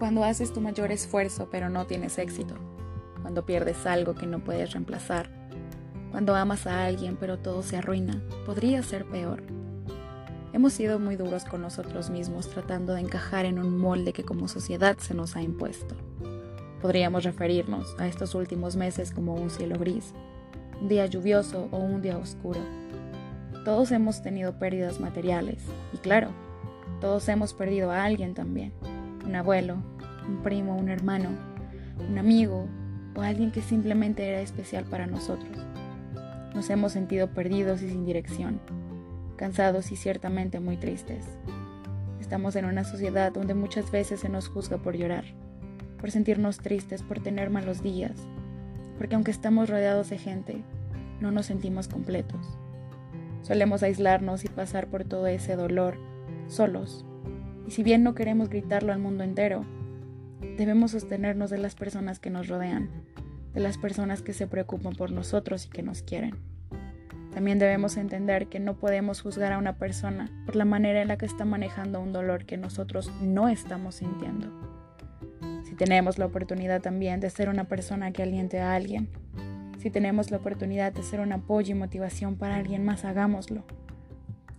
Cuando haces tu mayor esfuerzo pero no tienes éxito. Cuando pierdes algo que no puedes reemplazar. Cuando amas a alguien pero todo se arruina. Podría ser peor. Hemos sido muy duros con nosotros mismos tratando de encajar en un molde que como sociedad se nos ha impuesto. Podríamos referirnos a estos últimos meses como un cielo gris, un día lluvioso o un día oscuro. Todos hemos tenido pérdidas materiales y claro, todos hemos perdido a alguien también. Un abuelo, un primo, un hermano, un amigo o alguien que simplemente era especial para nosotros. Nos hemos sentido perdidos y sin dirección cansados y ciertamente muy tristes. Estamos en una sociedad donde muchas veces se nos juzga por llorar, por sentirnos tristes, por tener malos días, porque aunque estamos rodeados de gente, no nos sentimos completos. Solemos aislarnos y pasar por todo ese dolor solos, y si bien no queremos gritarlo al mundo entero, debemos sostenernos de las personas que nos rodean, de las personas que se preocupan por nosotros y que nos quieren. También debemos entender que no podemos juzgar a una persona por la manera en la que está manejando un dolor que nosotros no estamos sintiendo. Si tenemos la oportunidad también de ser una persona que aliente a alguien, si tenemos la oportunidad de ser un apoyo y motivación para alguien más, hagámoslo.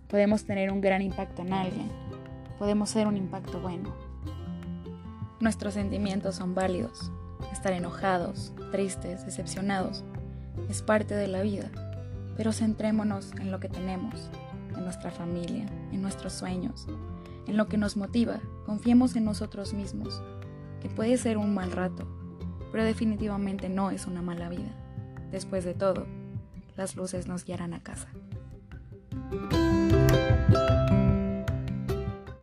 Podemos tener un gran impacto en alguien, podemos ser un impacto bueno. Nuestros sentimientos son válidos. Estar enojados, tristes, decepcionados es parte de la vida pero centrémonos en lo que tenemos, en nuestra familia, en nuestros sueños, en lo que nos motiva. Confiemos en nosotros mismos, que puede ser un mal rato, pero definitivamente no es una mala vida. Después de todo, las luces nos guiarán a casa.